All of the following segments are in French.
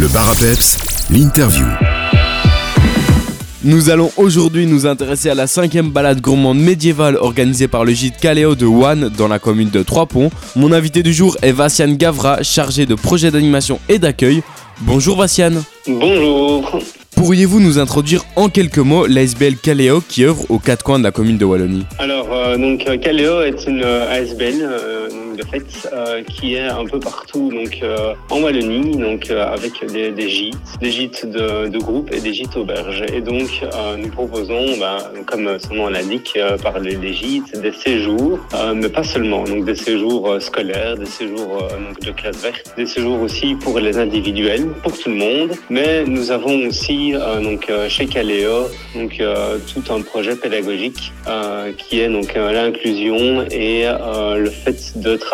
Le bar à peps, l'interview. Nous allons aujourd'hui nous intéresser à la cinquième balade gourmande médiévale organisée par le gîte Caléo de Wann dans la commune de Trois-Ponts. Mon invité du jour est Vassiane Gavra, chargé de projets d'animation et d'accueil. Bonjour Vassiane. Bonjour. Pourriez-vous nous introduire en quelques mots l'ASBL Caléo qui œuvre aux quatre coins de la commune de Wallonie? Alors, euh, donc euh, Caléo est une euh, ASBL euh, fait euh, qui est un peu partout donc euh, en Wallonie, donc euh, avec des, gîtes, des gîtes de, de groupe et des gîtes auberges. Et donc, nous proposons, ben, comme son nom l'indique, par les, gîtes, des séjours, mais pas seulement, donc des séjours scolaires, des séjours donc de classe verte, des séjours aussi pour les individuels, pour tout le monde. Mais nous avons aussi donc chez Caléo donc tout un projet pédagogique qui est donc l'inclusion et le fait de travailler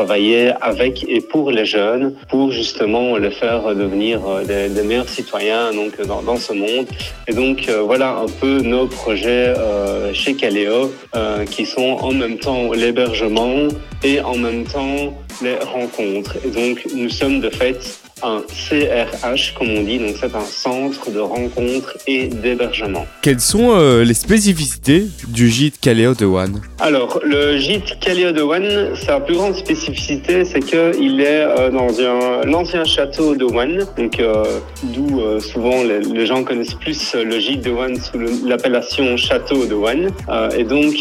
avec et pour les jeunes pour justement les faire devenir euh, des, meilleurs citoyens donc dans, dans ce monde. Et donc euh, voilà un peu nos projets euh, chez Caléo euh, qui sont en même temps l'hébergement et en même temps les rencontres. Et donc nous sommes de fait un CRH, comme on dit, donc c'est un centre de rencontres et d'hébergement. Quelles sont euh, les spécificités du gîte Caléo de Wann Alors, le gîte Caléo de One, sa plus grande spécificité, c'est qu'il est euh, dans un, l'ancien château de One, donc euh, d'où souvent les, les gens connaissent plus le gîte de One sous le- l'appellation château de One. Et donc,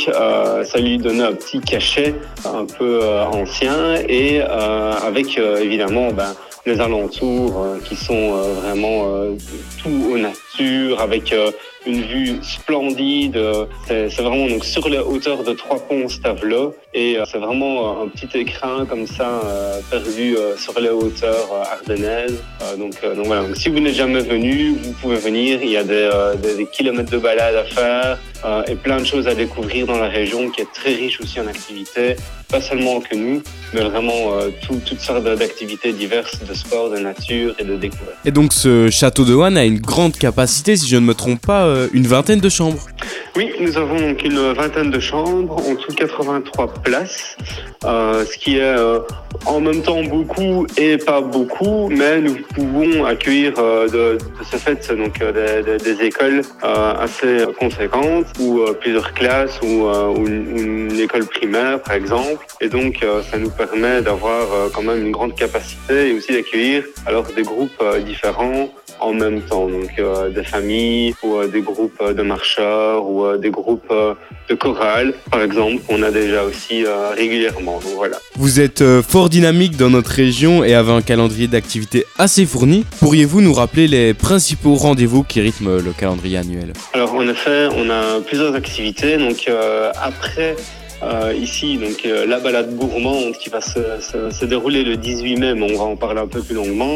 ça lui donnait un petit cachet un peu ancien et euh, avec évidemment ben, les alentours euh, qui sont euh, vraiment euh, tout aux nature avec euh, une vue splendide. C'est vraiment donc sur les hauteurs de trois ponts Stavelot et euh, c'est vraiment euh, un petit écrin comme ça perdu sur les hauteurs ardennaises. Donc, donc voilà. Si vous n'êtes jamais venu, vous pouvez venir. Il y a des, des- des kilomètres de balade à faire euh, et plein de choses à découvrir dans la région qui est très riche aussi en activités. Pas seulement que nous, mais vraiment euh, tout- toutes sortes d'activités diverses de sport, de nature et de découverte. Et donc ce château de Wann a une grande capacité, si je ne me trompe pas, euh, une vingtaine de chambres. Oui, nous avons une vingtaine de chambres, en tout 83 places, euh, ce qui est euh, en même temps beaucoup et pas beaucoup, mais nous pouvons accueillir euh, de, ce fait donc des, écoles assez conséquentes ou plusieurs classes ou, une, une école primaire par exemple, et donc ça nous permet d'avoir quand même une grande capacité et aussi d'accueillir alors des groupes différents en même temps, donc euh, des familles ou euh, des groupes euh, de marcheurs ou euh, des groupes de chorale, par exemple, qu'on a déjà aussi régulièrement. Donc voilà. Vous êtes fort dynamique dans notre région et avez un calendrier d'activités assez fourni. Pourriez-vous nous rappeler les principaux rendez-vous qui rythment le calendrier annuel? Alors en effet, on a plusieurs activités. Donc après euh, ici, donc euh, la balade gourmande qui va se, se- se dérouler le 18 mai, mais on va en parler un peu plus longuement.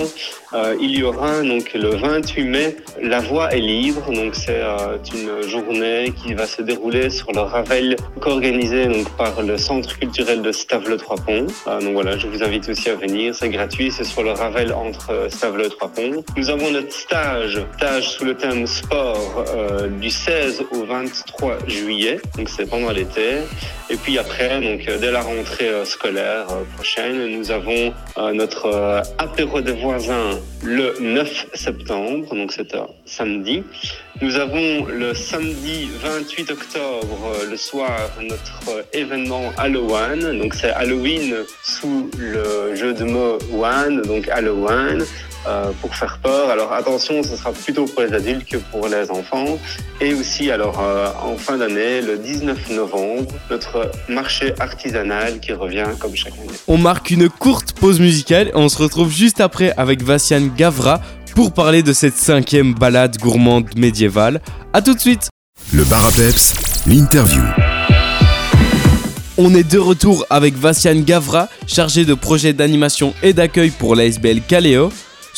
Euh, il y aura donc le 28 mai, la voie est libre. Donc c'est euh, une journée qui va se dérouler sur le Ravel co-organisé donc par le Centre culturel de Stavelot Trois Ponts. Euh, donc voilà, je vous invite aussi à venir. C'est gratuit, c'est sur le Ravel entre euh, Stavelot et Trois Ponts. Nous avons notre stage, stage sous le thème sport du 16 au 23 juillet. Donc c'est pendant l'été. Et puis après, donc euh, dès la rentrée euh, scolaire euh, prochaine, nous avons notre apéro des voisins le 9 septembre, donc c'est un samedi. Nous avons le samedi 28 octobre, le soir, notre événement Halloween. Donc c'est Halloween sous le jeu de mots One, donc Halloween. Euh, pour faire peur. Alors attention, ce sera plutôt pour les adultes que pour les enfants. Et aussi, alors euh, en fin d'année, le 19 novembre, notre marché artisanal qui revient comme chaque année. On marque une courte pause musicale et on se retrouve juste après avec Vassiane Gavra pour parler de cette cinquième balade gourmande médiévale. A tout de suite Le bar à peps, l'interview. On est de retour avec Vassiane Gavra, chargé de projets d'animation et d'accueil pour l'ASBL Caléo.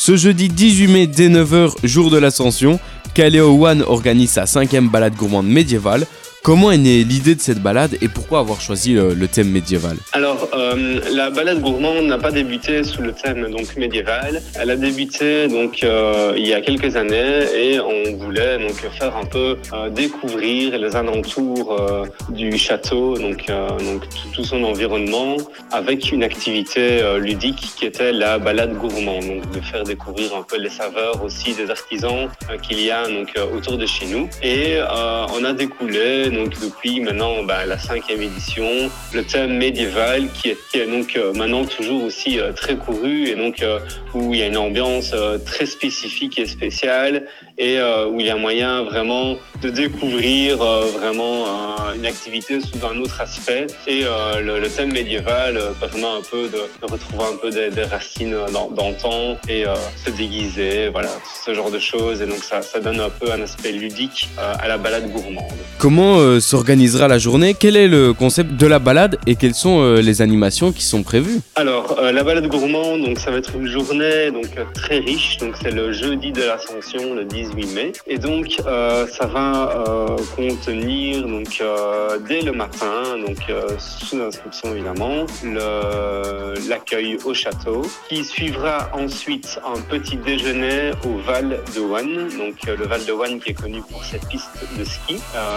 Ce jeudi 18 mai dès 9h, jour de l'ascension, Caléo One organise sa cinquième balade gourmande médiévale. Comment est née l'idée de cette balade et pourquoi avoir choisi le, thème médiéval Alors, euh, la balade gourmande n'a pas débuté sous le thème donc médiéval. Elle a débuté donc euh, il y a quelques années et on voulait donc faire un peu euh, découvrir les alentours euh, du château, donc euh, donc tout, son environnement, avec une activité euh, ludique qui était la balade gourmande, donc de faire découvrir un peu les saveurs aussi des artisans qu'il y a donc autour de chez nous. Et on a découlé donc depuis maintenant bah, la cinquième édition le thème médiéval qui est, donc euh, maintenant toujours aussi euh, très couru et donc euh, où il y a une ambiance très spécifique et spéciale et euh, où il y a moyen vraiment de découvrir euh, vraiment euh, une activité sous un autre aspect et euh, le, le thème médiéval permet un peu de, de retrouver un peu des, des racines euh, d'an- d'antan et se déguiser, voilà, ce genre de choses et donc ça, ça donne un peu un aspect ludique à la balade gourmande. Comment s'organisera la journée? Quel est le concept de la balade et quelles sont les animations qui sont prévues? Alors, la balade gourmande, donc ça va être une journée donc très riche. Donc c'est le jeudi de l'Ascension, le 18 mai, et donc euh, ça va euh, contenir donc euh, dès le matin, donc sous inscription évidemment, l'accueil au château, qui suivra ensuite un petit déjeuner au Val de Wanne, donc le Val de Wanne qui est connu pour cette piste de ski,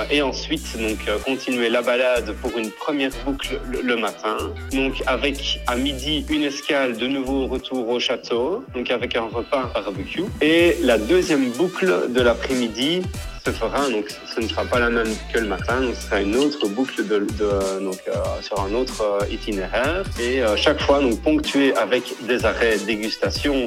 et ensuite donc continuer la balade pour une première boucle le, le matin, donc avec à midi une escale de nouveau retour au château, donc avec un repas barbecue, et la deuxième boucle de l'après-midi se fera, donc ce ne sera pas la même que le matin, ce sera une autre boucle de, de- donc, euh, sur un autre euh, itinéraire, et euh, chaque fois donc ponctué avec des arrêts dégustation,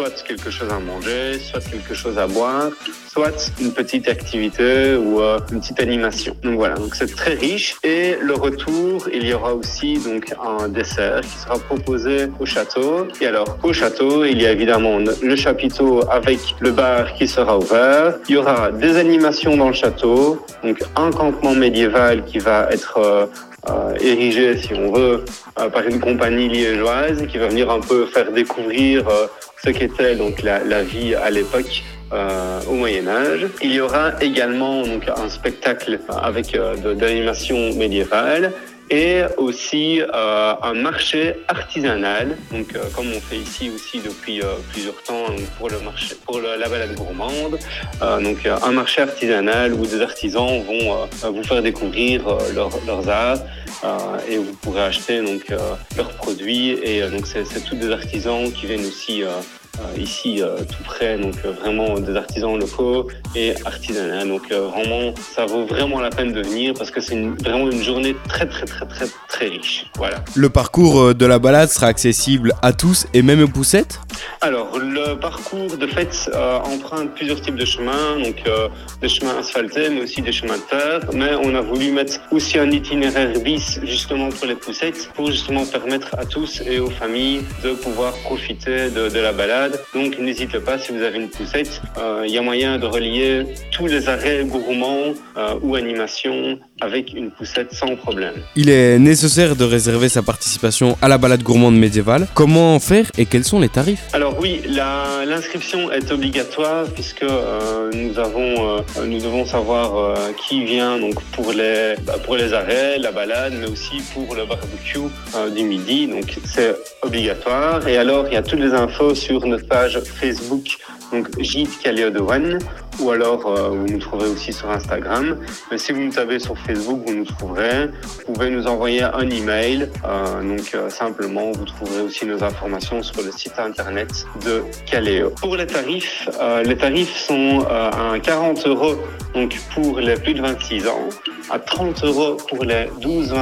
soit quelque chose à manger, soit quelque chose à boire, soit une petite activité ou euh, une petite animation. Donc voilà, donc c'est très riche. Et le retour, il y aura aussi donc un dessert qui sera proposé au château. Et alors au château, il y a évidemment le chapiteau avec le bar qui sera ouvert. Il y aura des animations dans le château, donc un campement médiéval qui va être euh, euh, érigé, si on veut, euh, par une compagnie liégeoise qui va venir un peu faire découvrir euh, ce qu'était donc la, vie à l'époque euh, au Moyen Âge. Il y aura également donc un spectacle avec de- d'animation médiévale et aussi euh, un marché artisanal, donc euh, comme on fait ici aussi depuis euh, plusieurs temps donc pour le marché, pour la balade gourmande, donc un marché artisanal où des artisans vont vous faire découvrir leurs- arts et vous pourrez acheter donc leurs produits. Et donc c'est tous des artisans qui viennent aussi ici euh, tout près, donc euh, vraiment des artisans locaux et artisanaux. Donc euh, vraiment, ça vaut vraiment la peine de venir parce que c'est vraiment une journée très très très très très riche. Voilà. Le parcours euh, de la balade sera accessible à tous et même aux poussettes? Alors, le parcours de fait euh, emprunte plusieurs types de chemins, donc euh, des chemins asphaltés, mais aussi des chemins de terre. Mais on a voulu mettre aussi un itinéraire bis justement pour les poussettes, pour justement permettre à tous et aux familles de pouvoir profiter de, de la balade. Donc, n'hésitez pas si vous avez une poussette, euh, il y a moyen de relier tous les arrêts gourmands euh, ou animations avec une poussette sans problème. Il est nécessaire de réserver sa participation à la balade gourmande médiévale. Comment faire et quels sont les tarifs? Alors oui, l'inscription est obligatoire puisque euh, nous avons, euh, nous devons savoir euh, qui vient donc pour les bah, pour les arrêts, la balade, mais aussi pour le barbecue du midi. Donc c'est obligatoire. Et alors il y a toutes les infos sur notre page Facebook, donc Gîte Caléo de One, ou alors euh, vous nous trouverez aussi sur Instagram. Mais si vous nous tapez sur Facebook, vous nous trouverez. Vous pouvez nous envoyer un email. Euh, donc euh, simplement, vous trouverez aussi nos informations sur le site internet de Caléo. Pour les tarifs, les tarifs sont à 40 euros donc pour les plus de 26 ans, à 30 euros pour les 12-25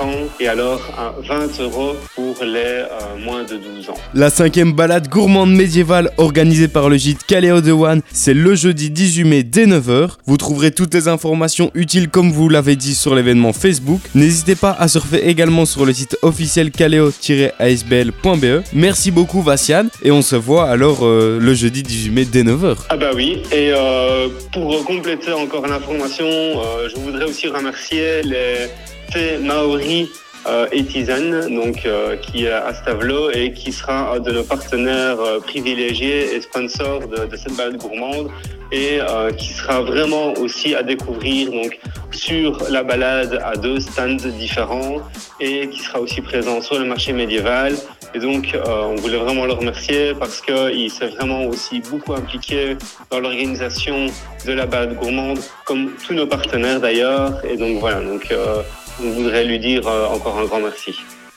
ans et alors à 20 euros pour les euh, moins de 12 ans. La cinquième balade gourmande médiévale organisée par le gîte Caléo de One, c'est le jeudi 18 mai dès 9h. Vous trouverez toutes les informations utiles comme vous l'avez dit sur l'événement Facebook. N'hésitez pas à surfer également sur le site officiel caléo-asbl.be. Merci beaucoup Vassiane et on se voit alors euh, le jeudi 18 mai dès 9h. Ah bah oui, et euh, pour compléter encore l'information, je voudrais aussi remercier les thé maoris euh, et tisane, donc euh, qui est à Stavelot et qui sera un de nos partenaires euh, privilégiés et sponsors de, cette balade gourmande. et qui sera vraiment aussi à découvrir donc sur la balade à deux stands différents et qui sera aussi présent sur le marché médiéval. Et donc, euh, on voulait vraiment le remercier parce qu'il s'est vraiment aussi beaucoup impliqué dans l'organisation de la balade gourmande, comme tous nos partenaires d'ailleurs. Et donc voilà, donc euh, on voudrait lui dire euh, encore un grand merci.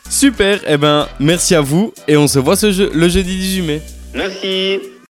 Super, eh ben merci à vous et on se voit ce jeu, le jeudi 18 mai. Merci